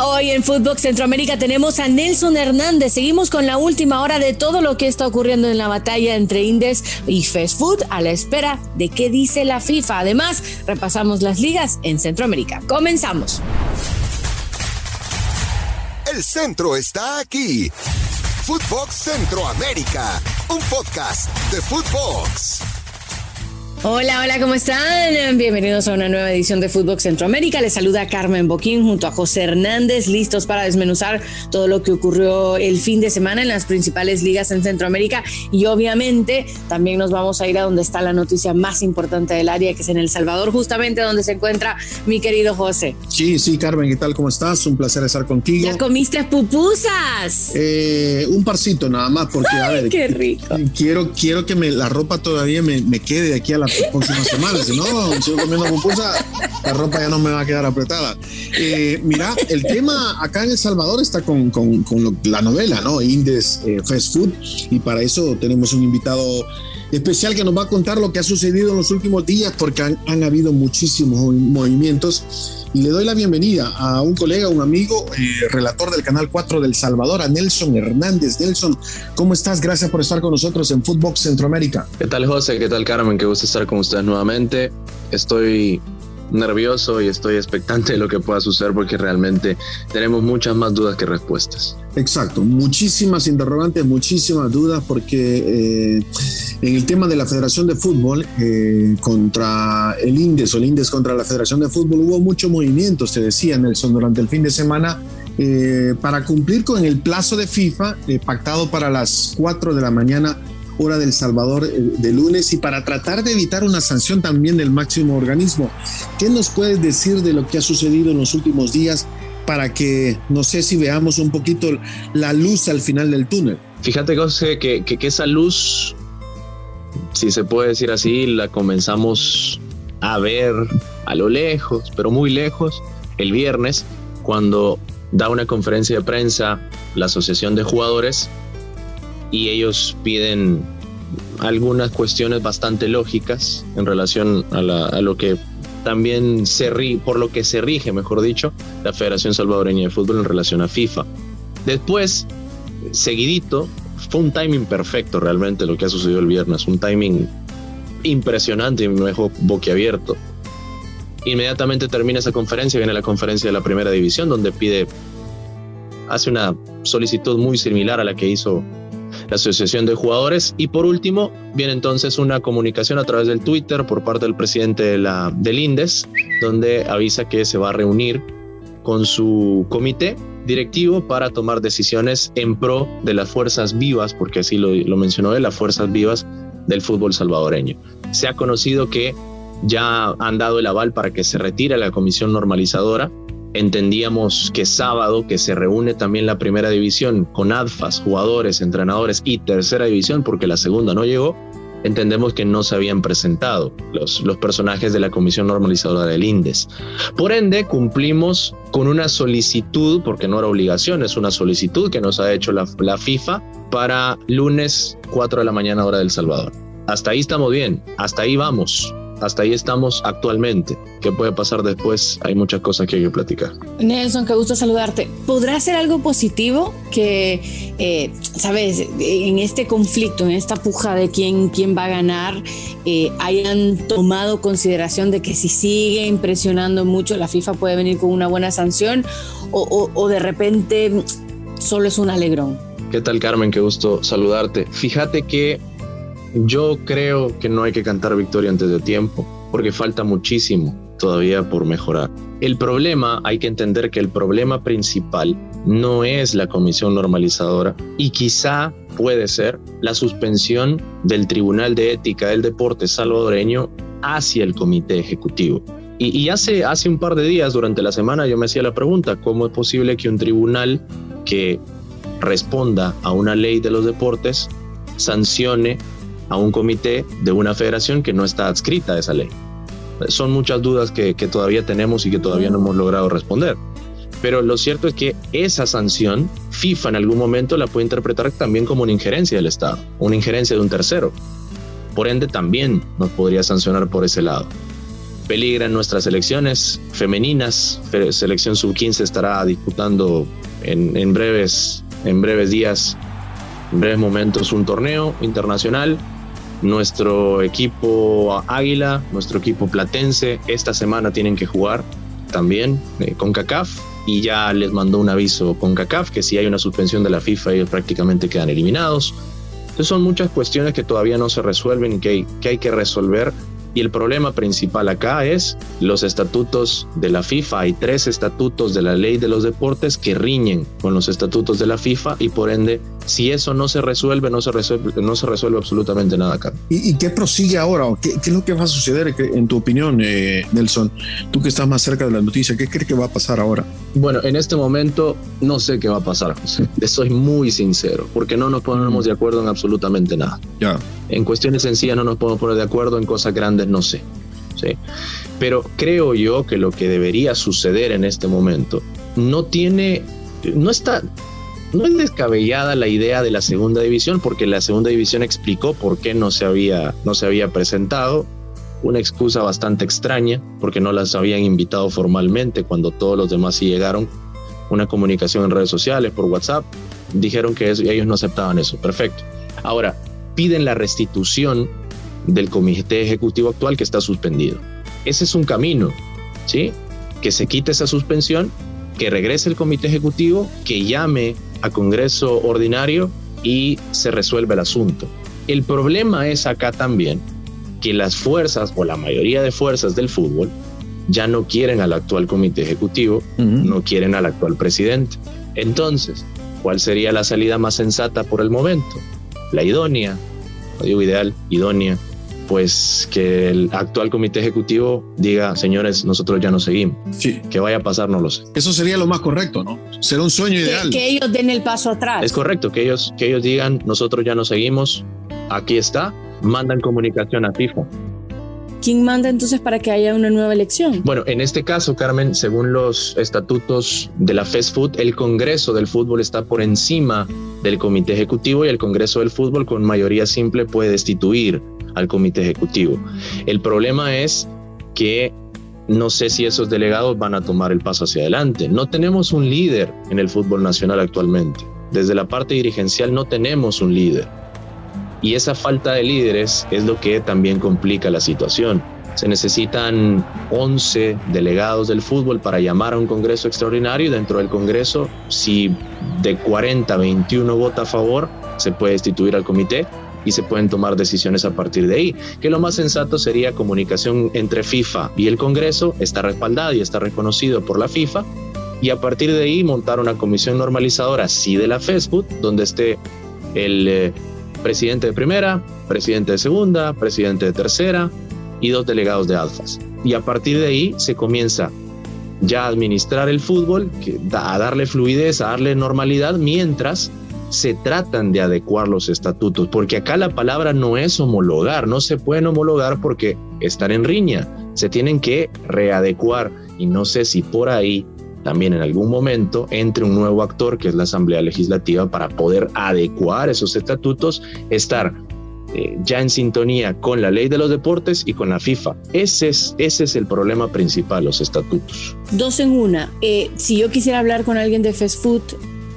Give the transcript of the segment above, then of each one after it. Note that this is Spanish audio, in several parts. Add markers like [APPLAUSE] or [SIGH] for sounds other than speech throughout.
Hoy en Fútbol Centroamérica tenemos a Nelson Hernández. Seguimos con la última hora de todo lo que está ocurriendo en la batalla entre Indes y Fast Food a la espera de qué dice la FIFA. Además, repasamos las ligas en Centroamérica. Comenzamos. El centro está aquí. Footbox Centroamérica, un podcast de Footbox. Hola, hola, ¿cómo están? Bienvenidos a una nueva edición de Fútbol Centroamérica. Les saluda Carmen Boquín junto a José Hernández, listos para desmenuzar todo lo que ocurrió el fin de semana en las principales ligas en Centroamérica. Y obviamente también nos vamos a ir a donde está la noticia más importante del área, que es en El Salvador, justamente donde se encuentra mi querido José. Sí, sí, Carmen, ¿qué tal? ¿Cómo estás? Un placer estar contigo. ¿Ya comiste pupusas? Eh, un parcito nada más, porque a ver. Qué rico. Quiero, quiero que me, la ropa todavía me, me quede de aquí a la próximas semanas. Si no, sigo comiendo pupusa, la ropa ya no me va a quedar apretada. Eh, mira, el tema acá en El Salvador está con, con, con la novela, ¿no? Indes eh, Fast Food. Y para eso tenemos un invitado especial que nos va a contar lo que ha sucedido en los últimos días, porque han, habido muchísimos movimientos y le doy la bienvenida a un colega, un amigo, eh, relator del Canal 4 del Salvador, a Nelson Hernández. Nelson, ¿cómo estás? Gracias por estar con nosotros en Footbox Centroamérica. ¿Qué tal, José? ¿Qué tal, Carmen? Qué gusto estar con ustedes nuevamente. Estoy nervioso y estoy expectante de lo que pueda suceder porque realmente tenemos muchas más dudas que respuestas. Exacto, muchísimas interrogantes, muchísimas dudas porque eh, en el tema de la Federación de Fútbol eh, contra el INDES o el INDES contra la Federación de Fútbol hubo muchos movimientos, te decía Nelson, durante el fin de semana eh, para cumplir con el plazo de FIFA pactado para las 4 de la mañana hora del Salvador eh, de lunes y para tratar de evitar una sanción también del máximo organismo. ¿Qué nos puedes decir de lo que ha sucedido en los últimos días para que, no sé si veamos un poquito la luz al final del túnel? Fíjate, José, que, esa luz, si se puede decir así, la comenzamos a ver a lo lejos, pero muy lejos, el viernes, cuando da una conferencia de prensa la Asociación de Jugadores y ellos piden algunas cuestiones bastante lógicas en relación a, lo que también se rige, por lo que se rige, mejor dicho, la Federación Salvadoreña de Fútbol en relación a FIFA. Después, seguidito, fue un timing perfecto realmente lo que ha sucedido el viernes, un timing impresionante y me dejó boquiabierto. Inmediatamente termina esa conferencia, viene la conferencia de la primera división donde pide, hace una solicitud muy similar a la que hizo la Asociación de Jugadores. Y por último, viene entonces una comunicación a través del Twitter por parte del presidente de la, del INDES, donde avisa que se va a reunir con su comité directivo para tomar decisiones en pro de las fuerzas vivas, porque así lo, lo mencionó él, las fuerzas vivas del fútbol salvadoreño. Se ha conocido que ya han dado el aval para que se retire la comisión normalizadora Entendíamos que sábado, que se reúne también la primera división con ADFAS, jugadores, entrenadores y tercera división, porque la segunda no llegó, entendemos que no se habían presentado los, personajes de la Comisión Normalizadora del INDES. Por ende, cumplimos con una solicitud, porque no era obligación, es una solicitud que nos ha hecho la, la FIFA para lunes 4 de la mañana hora del Salvador. Hasta ahí estamos bien, hasta ahí vamos hasta ahí estamos actualmente. ¿Qué puede pasar después? Hay muchas cosas que hay que platicar. Nelson, qué gusto saludarte. ¿Podrá ser algo positivo que, eh, sabes, en este conflicto, en esta puja de quién, quién va a ganar, eh, hayan tomado consideración de que si sigue impresionando mucho, la FIFA puede venir con una buena sanción o, o de repente solo es un alegrón? ¿Qué tal, Carmen? Qué gusto saludarte. Fíjate que yo creo que no hay que cantar victoria antes de tiempo, porque falta muchísimo todavía por mejorar. El problema, hay que entender que el problema principal no es la comisión normalizadora y quizá puede ser la suspensión del Tribunal de Ética del Deporte salvadoreño hacia el comité ejecutivo. Y, hace, hace un par de días, durante la semana, yo me hacía la pregunta, ¿cómo es posible que un tribunal que responda a una ley de los deportes sancione a un comité de una federación que no está adscrita a esa ley. Son muchas dudas que, todavía tenemos y que todavía no hemos logrado responder. Pero lo cierto es que esa sanción, FIFA en algún momento la puede interpretar también como una injerencia del Estado, una injerencia de un tercero. Por ende, también nos podría sancionar por ese lado. peligran nuestras selecciones femeninas. Selección sub-15 estará disputando en, en, breves, en breves días, en breves momentos, un torneo internacional. Nuestro equipo Águila, nuestro equipo Platense, esta semana tienen que jugar también eh, con CACAF y ya les mandó un aviso con CACAF que si hay una suspensión de la FIFA ellos prácticamente quedan eliminados. Entonces son muchas cuestiones que todavía no se resuelven y que que, hay que resolver y el problema principal acá es los estatutos de la FIFA. Hay tres estatutos de la ley de los deportes que riñen con los estatutos de la FIFA y por ende, si eso no se resuelve, no se resuelve, no se resuelve absolutamente nada acá. ¿Y, qué prosigue ahora? ¿Qué, ¿Qué, es lo que va a suceder en tu opinión, eh, Nelson? Tú que estás más cerca de la noticia, ¿qué crees que va a pasar ahora? Bueno, en este momento no sé qué va a pasar, José. [LAUGHS] Soy muy sincero, porque no nos ponemos de acuerdo en absolutamente nada. Ya. En cuestiones sencillas no nos podemos poner de acuerdo, en cosas grandes no sé. ¿sí? Pero creo yo que lo que debería suceder en este momento no tiene, no está, no es descabellada la idea de la segunda división, porque la segunda división explicó por qué no se había, no se había presentado. Una excusa bastante extraña, porque no las habían invitado formalmente cuando todos los demás sí llegaron. Una comunicación en redes sociales, por WhatsApp. Dijeron que ellos no aceptaban eso. Perfecto. Ahora, piden la restitución del comité ejecutivo actual que está suspendido. Ese es un camino, ¿sí? Que se quite esa suspensión, que regrese el comité ejecutivo, que llame a Congreso ordinario y se resuelve el asunto. El problema es acá también que las fuerzas o la mayoría de fuerzas del fútbol ya no quieren al actual comité ejecutivo, no quieren al actual presidente. Entonces, ¿cuál sería la salida más sensata por el momento? La idónea, no digo ideal, idónea, pues que el actual comité ejecutivo diga, señores, nosotros ya no seguimos. Sí. ¿Qué vaya a pasar? No lo sé. Eso sería lo más correcto, ¿no? Será un sueño ideal. Que ellos den el paso atrás. Es correcto, que ellos, que ellos digan, nosotros ya no seguimos, aquí está, mandan comunicación a FIFA. ¿Quién manda entonces para que haya una nueva elección? Bueno, en este caso, Carmen, según los estatutos de la Fast Food, el Congreso del Fútbol está por encima del Comité Ejecutivo y el Congreso del Fútbol con mayoría simple puede destituir al comité ejecutivo. El problema es que no sé si esos delegados van a tomar el paso hacia adelante. No tenemos un líder en el fútbol nacional actualmente. Desde la parte dirigencial no tenemos un líder. Y esa falta de líderes es lo que también complica la situación. Se necesitan 11 delegados del fútbol para llamar a un Congreso extraordinario dentro del Congreso, si de 40, 21 vota a favor, se puede destituir al comité y se pueden tomar decisiones a partir de ahí. Que lo más sensato sería comunicación entre FIFA y el Congreso, está respaldada y está reconocido por la FIFA, y a partir de ahí montar una comisión normalizadora, sí de la Facebook, donde esté el eh, presidente de primera, presidente de segunda, presidente de tercera y dos delegados de alfas. Y a partir de ahí se comienza ya a administrar el fútbol, a darle fluidez, a darle normalidad, mientras se tratan de adecuar los estatutos, porque acá la palabra no es homologar, no se pueden homologar porque están en riña, se tienen que readecuar y no sé si por ahí también en algún momento entre un nuevo actor que es la Asamblea Legislativa para poder adecuar esos estatutos, estar eh, ya en sintonía con la ley de los deportes y con la FIFA. Ese es, ese es el problema principal, los estatutos. Dos en una. Eh, si yo quisiera hablar con alguien de fast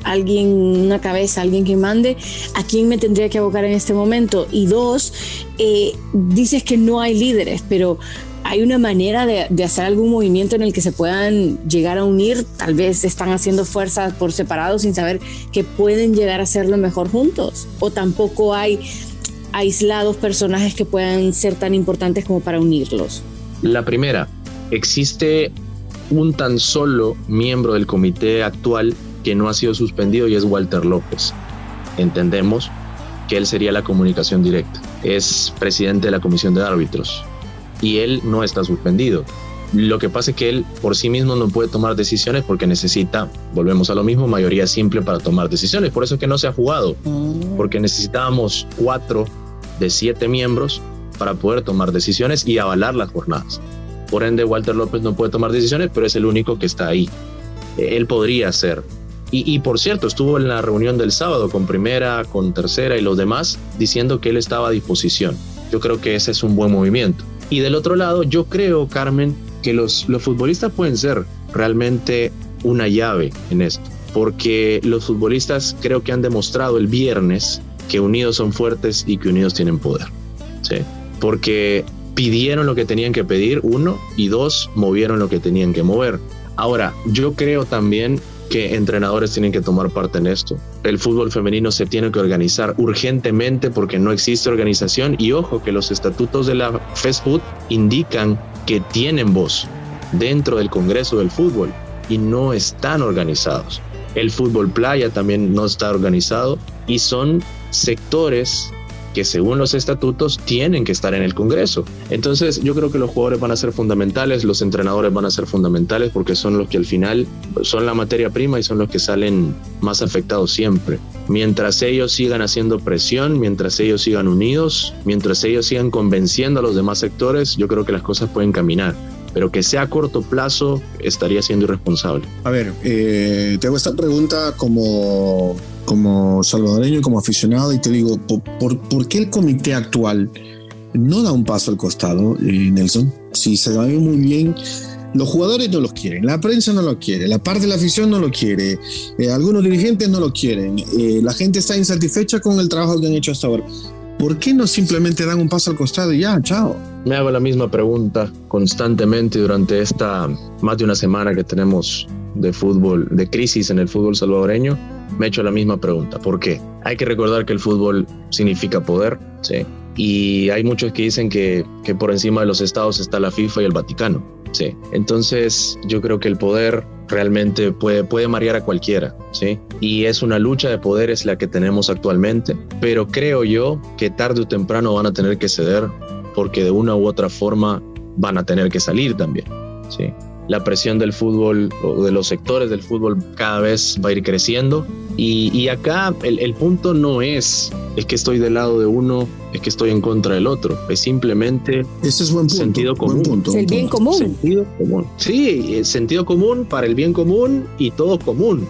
alguien, una cabeza, alguien que mande, ¿a quién me tendría que abocar en este momento? Y dos, eh, dices que no hay líderes, pero ¿hay una manera de, de, hacer algún movimiento en el que se puedan llegar a unir? Tal vez están haciendo fuerzas por separado sin saber que pueden llegar a hacerlo mejor juntos. O tampoco hay aislados personajes que puedan ser tan importantes como para unirlos. La primera, existe un tan solo miembro del comité actual que no ha sido suspendido y es Walter López. Entendemos que él sería la comunicación directa. Es presidente de la comisión de árbitros y él no está suspendido. Lo que pasa es que él por sí mismo no puede tomar decisiones porque necesita, volvemos a lo mismo, mayoría simple para tomar decisiones. Por eso es que no se ha jugado, mm. porque necesitábamos cuatro de siete miembros para poder tomar decisiones y avalar las jornadas. Por ende, Walter López no puede tomar decisiones, pero es el único que está ahí. Él podría ser y, por cierto, estuvo en la reunión del sábado con primera, con tercera y los demás diciendo que él estaba a disposición. Yo creo que ese es un buen movimiento. Y del otro lado, yo creo, Carmen, que los, los futbolistas pueden ser realmente una llave en esto, porque los futbolistas creo que han demostrado el viernes que unidos son fuertes y que unidos tienen poder. ¿sí? Porque pidieron lo que tenían que pedir, uno, y dos, movieron lo que tenían que mover. Ahora, yo creo también que entrenadores tienen que tomar parte en esto. El fútbol femenino se tiene que organizar urgentemente porque no existe organización y ojo que los estatutos de la FESFUT indican que tienen voz dentro del Congreso del Fútbol y no están organizados. El fútbol playa también no está organizado y son sectores que según los estatutos tienen que estar en el Congreso. Entonces yo creo que los jugadores van a ser fundamentales, los entrenadores van a ser fundamentales porque son los que al final son la materia prima y son los que salen más afectados siempre. Mientras ellos sigan haciendo presión, mientras ellos sigan unidos, mientras ellos sigan convenciendo a los demás sectores, yo creo que las cosas pueden caminar pero que sea a corto plazo estaría siendo irresponsable. A ver, eh, esta pregunta como como salvadoreño y como aficionado y te digo, ¿por, por, qué el comité actual no da un paso al costado, eh, Nelson? Si se va muy bien, los jugadores no los quieren, la prensa no lo quiere, la parte de la afición no lo quiere, eh, algunos dirigentes no lo quieren, eh, la gente está insatisfecha con el trabajo que han hecho hasta ahora. ¿Por qué no simplemente dan un paso al costado y ya, chao? Me hago la misma pregunta constantemente durante esta más de una semana que tenemos de fútbol, de crisis en el fútbol salvadoreño me he hecho la misma pregunta. ¿Por qué? Hay que recordar que el fútbol significa poder, ¿sí? Y hay muchos que dicen que, que por encima de los estados está la FIFA y el Vaticano, ¿sí? Entonces yo creo que el poder realmente puede, puede marear a cualquiera, ¿sí? Y es una lucha de poderes la que tenemos actualmente, pero creo yo que tarde o temprano van a tener que ceder porque de una u otra forma van a tener que salir también, ¿sí? La presión del fútbol o de los sectores del fútbol cada vez va a ir creciendo. Y, acá el, punto no es, es que estoy del lado de uno, es que estoy en contra del otro. Es simplemente Ese es buen sentido común. el bien común. Sentido común. Sí, sentido común para el bien común y todo común.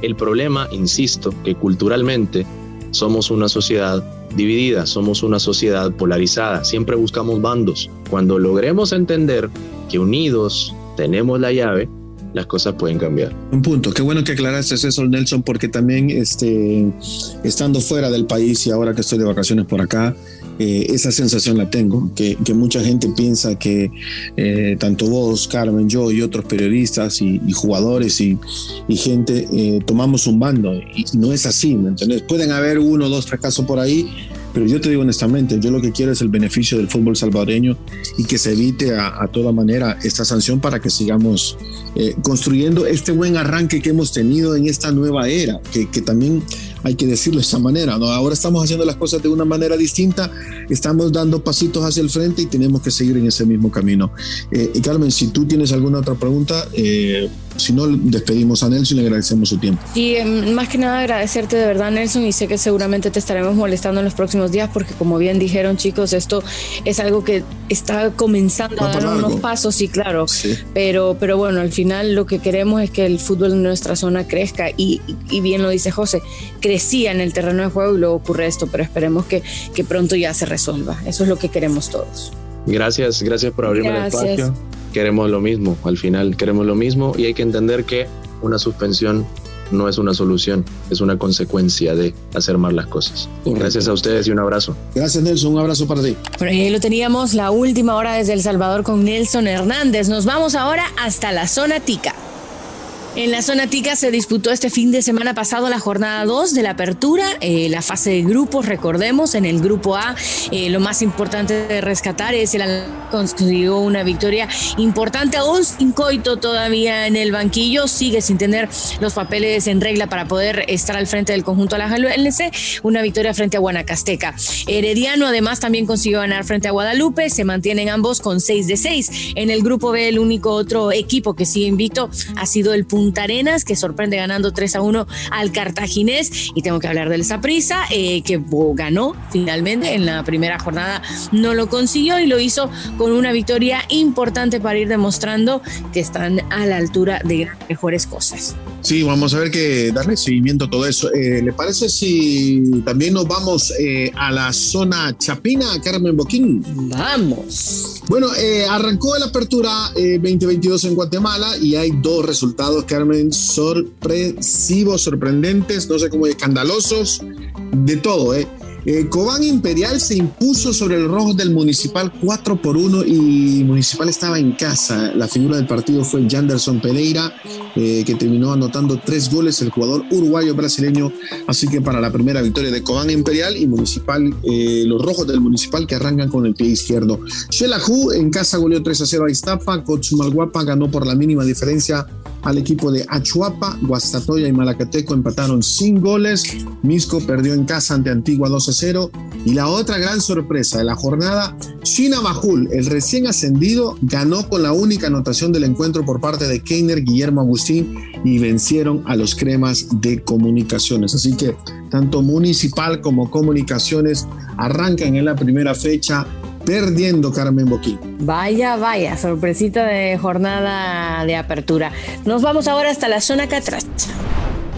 El problema, insisto, que culturalmente somos una sociedad dividida, somos una sociedad polarizada, siempre buscamos bandos. Cuando logremos entender que unidos tenemos la llave, las cosas pueden cambiar. Un punto, qué bueno que aclaraste eso, Nelson, porque también este, estando fuera del país y ahora que estoy de vacaciones por acá, eh, esa sensación la tengo, que, mucha gente piensa que eh, tanto vos, Carmen, yo y otros periodistas y, jugadores y, gente eh, tomamos un bando y no es así, ¿me entiendes? Pueden haber uno, dos, tres casos por ahí, pero yo te digo honestamente, yo lo que quiero es el beneficio del fútbol salvadoreño y que se evite a, toda manera esta sanción para que sigamos eh, construyendo este buen arranque que hemos tenido en esta nueva era, que, que también hay que decirlo de esta manera, ¿no? Ahora estamos haciendo las cosas de una manera distinta, estamos dando pasitos hacia el frente y tenemos que seguir en ese mismo camino. Eh, y Carmen, si tú tienes alguna otra pregunta, eh, si no, despedimos a Nelson y le agradecemos su tiempo. Y em, más que nada agradecerte de verdad, Nelson, y sé que seguramente te estaremos molestando en los próximos días porque como bien dijeron chicos, esto es algo que está comenzando a dar unos pasos, sí, claro, Pero, pero bueno, al final lo que queremos es que el fútbol en nuestra zona crezca y, y bien lo dice José, crezca decía en el terreno de juego y luego ocurre esto, pero esperemos que, que pronto ya se resuelva. Eso es lo que queremos todos. Gracias, gracias por abrirme el espacio. Queremos lo mismo, al final queremos lo mismo y hay que entender que una suspensión no es una solución, es una consecuencia de hacer mal las cosas. Gracias a ustedes y un abrazo. Gracias Nelson, un abrazo para ti. Por ahí lo teníamos la última hora desde El Salvador con Nelson Hernández. Nos vamos ahora hasta la zona tica. En la zona Tica se disputó este fin de semana pasado la jornada 2 de la apertura, eh, la fase de grupos, recordemos, en el grupo A eh, lo más importante de rescatar es el consiguió una victoria importante, aún sin coito todavía en el banquillo, sigue sin tener los papeles en regla para poder estar al frente del conjunto LC, una victoria frente a Guanacasteca. Herediano además también consiguió ganar frente a Guadalupe, se mantienen ambos con 6 de 6. En el grupo B el único otro equipo que sigue invicto ha sido el punto Punta Arenas, que sorprende ganando 3 a 1 al Cartaginés. Y tengo que hablar del Saprissa, eh, que ganó finalmente en la primera jornada, no lo consiguió y lo hizo con una victoria importante para ir demostrando que están a la altura de mejores cosas. Sí, vamos a ver que darle seguimiento a todo eso. Eh, ¿Le parece si también nos vamos eh, a la zona chapina, Carmen Boquín? Vamos. Bueno, eh, arrancó la apertura 2022 en Guatemala y hay dos resultados, Carmen, sorpresivos, sorprendentes, no sé cómo, escandalosos, de todo, ¿eh? Eh, Cobán Imperial se impuso sobre el rojo del Municipal 4 por 1 y Municipal estaba en casa. La figura del partido fue Janderson Pereira, eh, que terminó anotando tres goles, el jugador uruguayo brasileño. Así que para la primera victoria de Cobán Imperial y Municipal, eh, los rojos del Municipal que arrancan con el pie izquierdo. Xelajú en casa goleó 3 a 0 a Iztapa, Cochumalguapa ganó por la mínima diferencia al equipo de Achuapa, Guastatoya y Malacateco empataron sin goles, Misco perdió en casa ante Antigua 2 a 0 y la otra gran sorpresa de la jornada, China Majul, el recién ascendido, ganó con la única anotación del encuentro por parte de Keiner Guillermo Agustín y vencieron a los cremas de comunicaciones. Así que tanto municipal como comunicaciones arrancan en la primera fecha perdiendo Carmen Boquín. Vaya, vaya, sorpresita de jornada de apertura. Nos vamos ahora hasta la zona catracha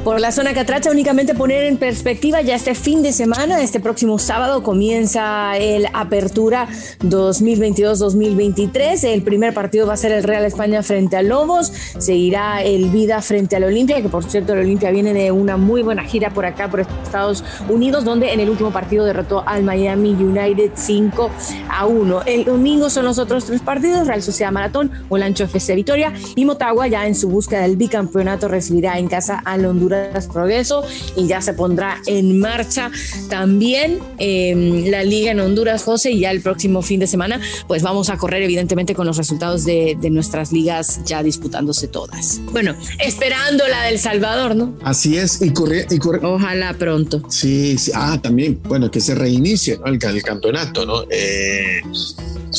por la zona Catracha, únicamente poner en perspectiva ya este fin de semana, este próximo sábado comienza el Apertura 2022-2023. El primer partido va a ser el Real España frente a Lobos, seguirá el Vida frente al Olimpia, que por cierto el Olimpia viene de una muy buena gira por acá, por Estados Unidos, donde en el último partido derrotó al Miami United 5 a 1. El domingo son los otros tres partidos, Real Sociedad Maratón, Olancho FC Vitoria y Motagua ya en su búsqueda del bicampeonato recibirá en casa al Honduras Progreso y ya se pondrá en marcha también em, la liga en Honduras, José, y ya el próximo fin de semana pues vamos a correr evidentemente con los resultados de, nuestras ligas ya disputándose todas. Bueno, esperando la del Salvador, ¿no? Así es, y corre, y Ojalá pronto. Sí, sí, ah, también, bueno, que se reinicie el, campeonato, ¿no? Eh,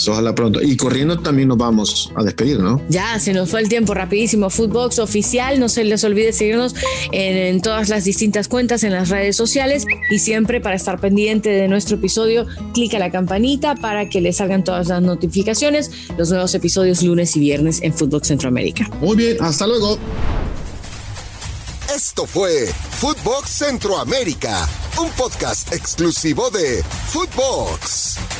ojalá pronto. Y corriendo también nos vamos a despedir, ¿no? Ya, se nos fue el tiempo rapidísimo. Footbox oficial, no se les olvide seguirnos en, todas las distintas cuentas en las redes sociales y siempre para estar pendiente de nuestro episodio, clica la campanita para que les salgan todas las notificaciones, los nuevos episodios lunes y viernes en Footbox Centroamérica. Muy bien, hasta luego. Esto fue Footbox Centroamérica, un podcast exclusivo de Footbox.